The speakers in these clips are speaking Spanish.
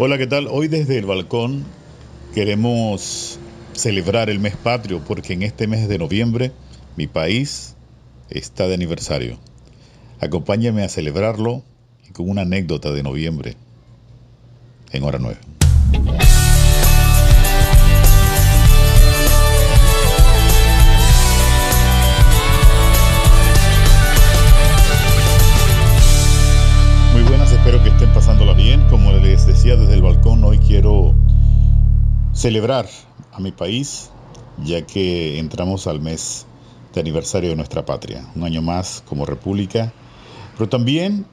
Hola, ¿qué tal? Hoy desde el balcón queremos celebrar el mes patrio porque en este mes de noviembre mi país está de aniversario. Acompáñame a celebrarlo con una anécdota de noviembre en hora 9. Celebrar a mi país, ya que entramos al mes de aniversario de nuestra patria, un año más como república, pero también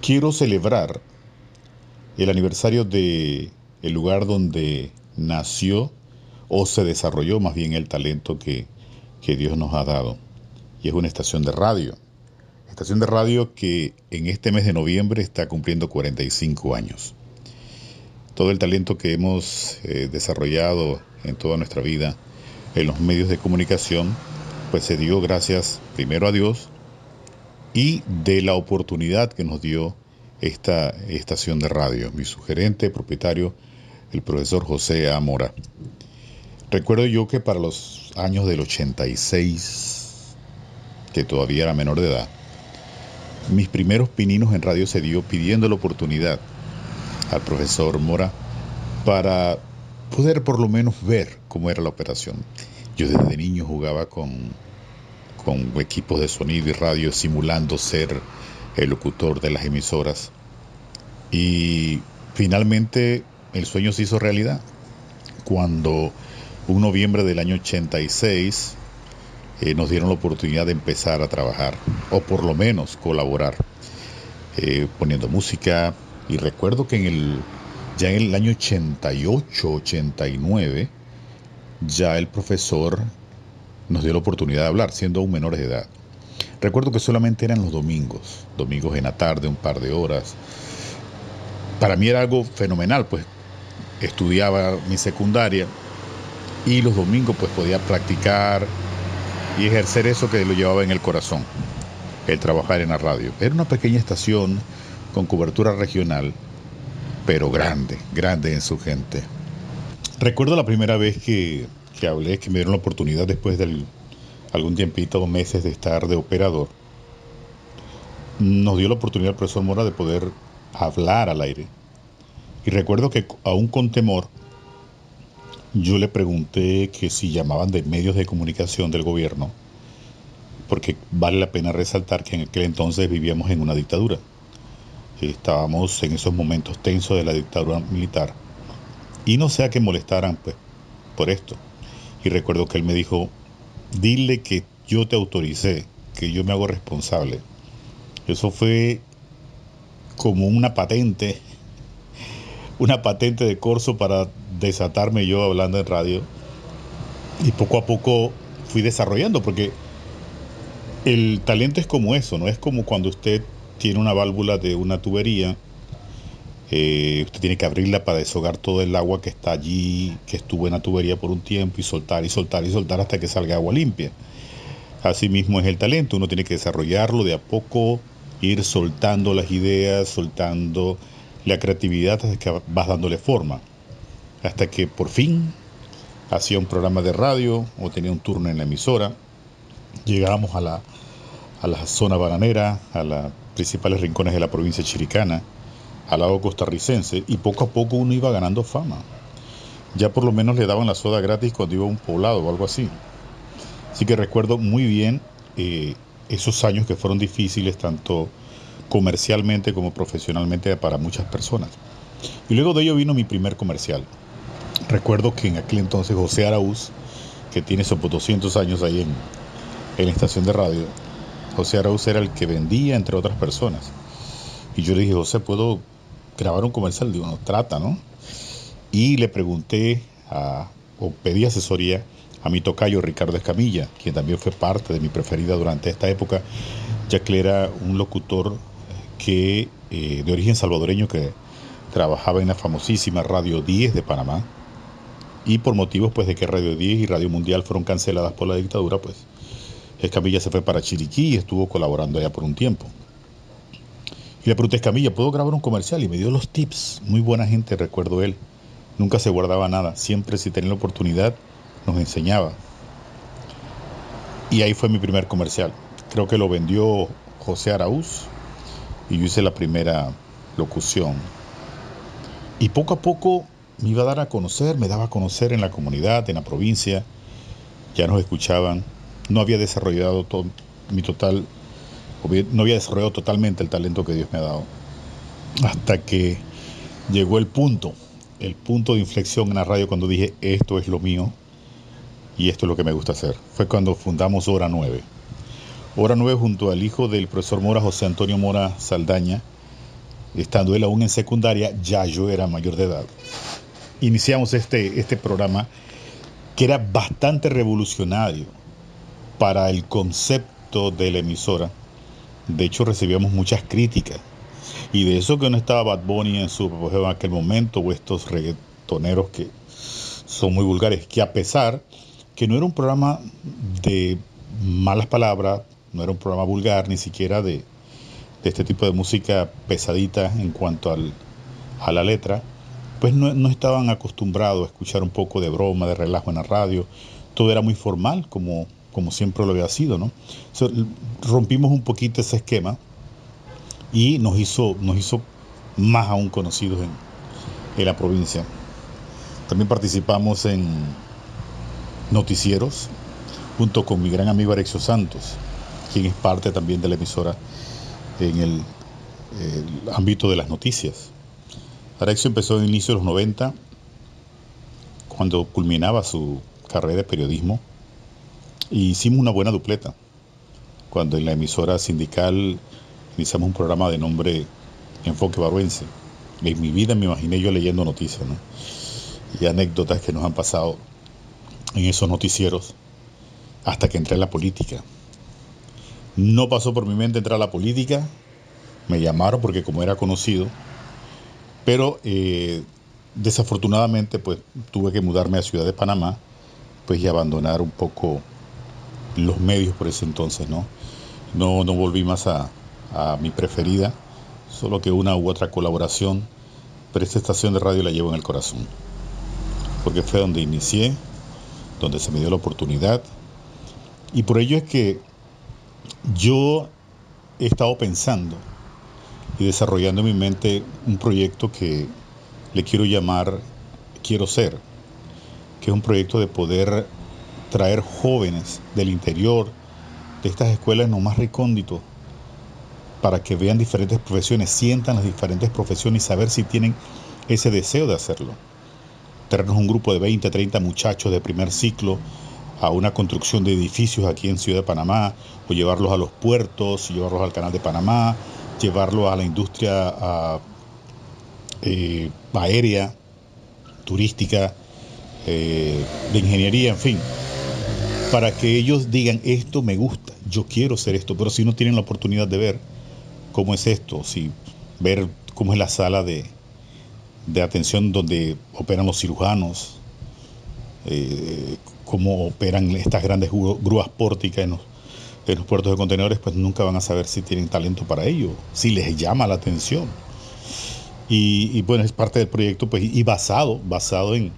quiero celebrar el aniversario de el lugar donde nació o se desarrolló más bien el talento que, que Dios nos ha dado. Y es una estación de radio estación de radio que en este mes de noviembre está cumpliendo 45 años. Todo el talento que hemos eh, desarrollado en toda nuestra vida en los medios de comunicación, pues se dio gracias primero a Dios y de la oportunidad que nos dio esta estación de radio. Mi sugerente, propietario, el profesor José Amora. Recuerdo yo que para los años del 86, que todavía era menor de edad, mis primeros pininos en radio se dio pidiendo la oportunidad al profesor Mora para poder por lo menos ver cómo era la operación. Yo desde niño jugaba con, con equipos de sonido y radio simulando ser el locutor de las emisoras. Y finalmente el sueño se hizo realidad. Cuando un noviembre del año 86 eh, nos dieron la oportunidad de empezar a trabajar, o por lo menos colaborar, eh, poniendo música. Y recuerdo que en el, ya en el año 88, 89, ya el profesor nos dio la oportunidad de hablar, siendo aún menores de edad. Recuerdo que solamente eran los domingos, domingos en la tarde, un par de horas. Para mí era algo fenomenal, pues estudiaba mi secundaria y los domingos pues podía practicar y ejercer eso que lo llevaba en el corazón, el trabajar en la radio. Era una pequeña estación con cobertura regional, pero grande, grande en su gente. Recuerdo la primera vez que, que hablé, que me dieron la oportunidad después de algún tiempito, dos meses de estar de operador. Nos dio la oportunidad el profesor Mora de poder hablar al aire. Y recuerdo que aún con temor, yo le pregunté que si llamaban de medios de comunicación del gobierno, porque vale la pena resaltar que en aquel entonces vivíamos en una dictadura. Estábamos en esos momentos tensos de la dictadura militar. Y no sea que molestaran pues, por esto. Y recuerdo que él me dijo, dile que yo te autoricé, que yo me hago responsable. Eso fue como una patente una patente de corso para desatarme yo hablando en radio. Y poco a poco fui desarrollando, porque el talento es como eso, no es como cuando usted tiene una válvula de una tubería, eh, usted tiene que abrirla para deshogar todo el agua que está allí, que estuvo en la tubería por un tiempo, y soltar y soltar y soltar hasta que salga agua limpia. Así mismo es el talento, uno tiene que desarrollarlo de a poco, ir soltando las ideas, soltando la creatividad hasta que vas dándole forma. Hasta que por fin hacía un programa de radio o tenía un turno en la emisora. Llegábamos a la, a la zona bananera, a los principales rincones de la provincia chiricana, al lado costarricense, y poco a poco uno iba ganando fama. Ya por lo menos le daban la soda gratis cuando iba a un poblado o algo así. Así que recuerdo muy bien eh, esos años que fueron difíciles, tanto comercialmente como profesionalmente para muchas personas. Y luego de ello vino mi primer comercial. Recuerdo que en aquel entonces José Araúz, que tiene sobre 200 años ahí en, en la estación de radio, José Araúz era el que vendía entre otras personas. Y yo le dije, José, ¿puedo grabar un comercial? Digo, no, trata, ¿no? Y le pregunté a, o pedí asesoría a mi tocayo Ricardo Escamilla, quien también fue parte de mi preferida durante esta época, ya que era un locutor que, eh, de origen salvadoreño que trabajaba en la famosísima Radio 10 de Panamá y por motivos pues de que Radio 10 y Radio Mundial fueron canceladas por la dictadura, pues Escamilla se fue para Chiriquí y estuvo colaborando allá por un tiempo. Y le pregunté, Camilla, ¿puedo grabar un comercial? Y me dio los tips. Muy buena gente, recuerdo él. Nunca se guardaba nada. Siempre si tenía la oportunidad, nos enseñaba. Y ahí fue mi primer comercial. Creo que lo vendió José Araúz y yo hice la primera locución. Y poco a poco me iba a dar a conocer, me daba a conocer en la comunidad, en la provincia. Ya nos escuchaban. No había desarrollado mi total, no había desarrollado totalmente el talento que Dios me ha dado. Hasta que llegó el punto, el punto de inflexión en la radio cuando dije, esto es lo mío y esto es lo que me gusta hacer. Fue cuando fundamos Hora 9. Hora 9 junto al hijo del profesor Mora, José Antonio Mora Saldaña, estando él aún en secundaria, ya yo era mayor de edad. Iniciamos este, este programa que era bastante revolucionario para el concepto de la emisora. De hecho, recibíamos muchas críticas. Y de eso que no estaba Bad Bunny en su en aquel momento, o estos reggaetoneros que son muy vulgares, que a pesar que no era un programa de malas palabras, no era un programa vulgar, ni siquiera de, este tipo de música pesadita en cuanto al, a la letra, pues no, estaban acostumbrados a escuchar un poco de broma, de relajo en la radio. Todo era muy formal, como, como siempre lo había sido, ¿no? rompimos un poquito ese esquema y nos hizo, nos hizo más aún conocidos en, la provincia. También participamos en noticieros junto con mi gran amigo Arexio Santos quien es parte también de la emisora en el, ámbito de las noticias. Arexio empezó en el inicio de los 90, cuando culminaba su carrera de periodismo, y hicimos una buena dupleta. Cuando en la emisora sindical iniciamos un programa de nombre Enfoque Baruense. En mi vida me imaginé yo leyendo noticias, ¿no? Y anécdotas que nos han pasado en esos noticieros hasta que entré en la política. No pasó por mi mente entrar a la política, me llamaron porque como era conocido, pero eh, desafortunadamente pues tuve que mudarme a Ciudad de Panamá pues y abandonar un poco los medios por ese entonces, ¿no? No, no volví más a, a mi preferida, solo que una u otra colaboración, pero esta estación de radio la llevo en el corazón, porque fue donde inicié, donde se me dio la oportunidad, y por ello es que yo he estado pensando y desarrollando en mi mente un proyecto que le quiero llamar Quiero Ser, que es un proyecto de poder traer jóvenes del interior de estas escuelas no más recónditos para que vean diferentes profesiones, sientan las diferentes profesiones y saber si tienen ese deseo de hacerlo. Traernos un grupo de 20, 30 muchachos de primer ciclo a una construcción de edificios aquí en Ciudad de Panamá, o llevarlos a los puertos, llevarlos al canal de Panamá, llevarlos a la industria eh, aérea, turística, eh, de ingeniería, en fin, para que ellos digan, esto me gusta, yo quiero hacer esto, pero si no tienen la oportunidad de ver cómo es esto, si ver cómo es la sala de, de atención donde operan los cirujanos, eh, cómo operan estas grandes grúas pórticas en los, puertos de contenedores, pues nunca van a saber si tienen talento para ello, si les llama la atención. Y, bueno, es parte del proyecto, pues, y basado, basado en,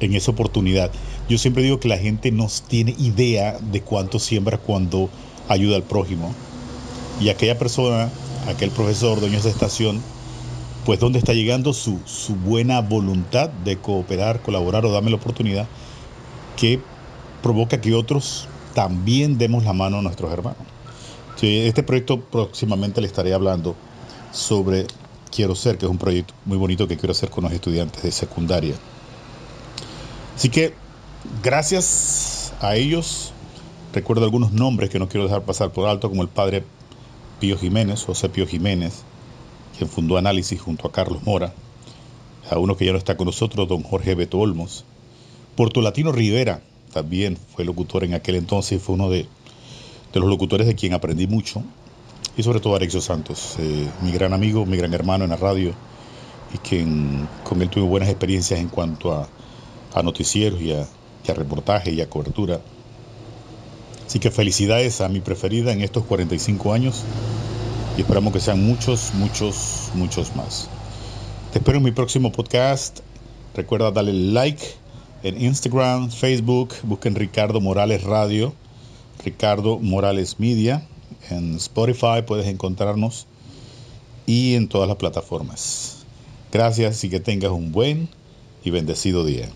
en esa oportunidad. Yo siempre digo que la gente no tiene idea de cuánto siembra cuando ayuda al prójimo. Y aquella persona, aquel profesor, dueño de esa estación, pues dónde está llegando su, su buena voluntad de cooperar, colaborar o darme la oportunidad que provoca que otros también demos la mano a nuestros hermanos. este proyecto próximamente le estaré hablando sobre Quiero Ser, que es un proyecto muy bonito que quiero hacer con los estudiantes de secundaria. Así que gracias a ellos, recuerdo algunos nombres que no quiero dejar pasar por alto, como el padre Pío Jiménez, José Pío Jiménez, quien fundó Análisis junto a Carlos Mora, a uno que ya no está con nosotros, don Jorge Beto Olmos, Puerto Latino Rivera también fue locutor en aquel entonces, fue uno de, los locutores de quien aprendí mucho, y sobre todo Alexio Santos, eh, mi gran amigo, mi gran hermano en la radio, y quien con él tuve buenas experiencias en cuanto a, noticieros y a, y a reportaje y a cobertura. Así que felicidades a mi preferida en estos 45 años y esperamos que sean muchos, muchos, muchos más. Te espero en mi próximo podcast. Recuerda darle like en Instagram, Facebook, busquen Ricardo Morales Radio, Ricardo Morales Media. En Spotify puedes encontrarnos y en todas las plataformas. Gracias y que tengas un buen y bendecido día.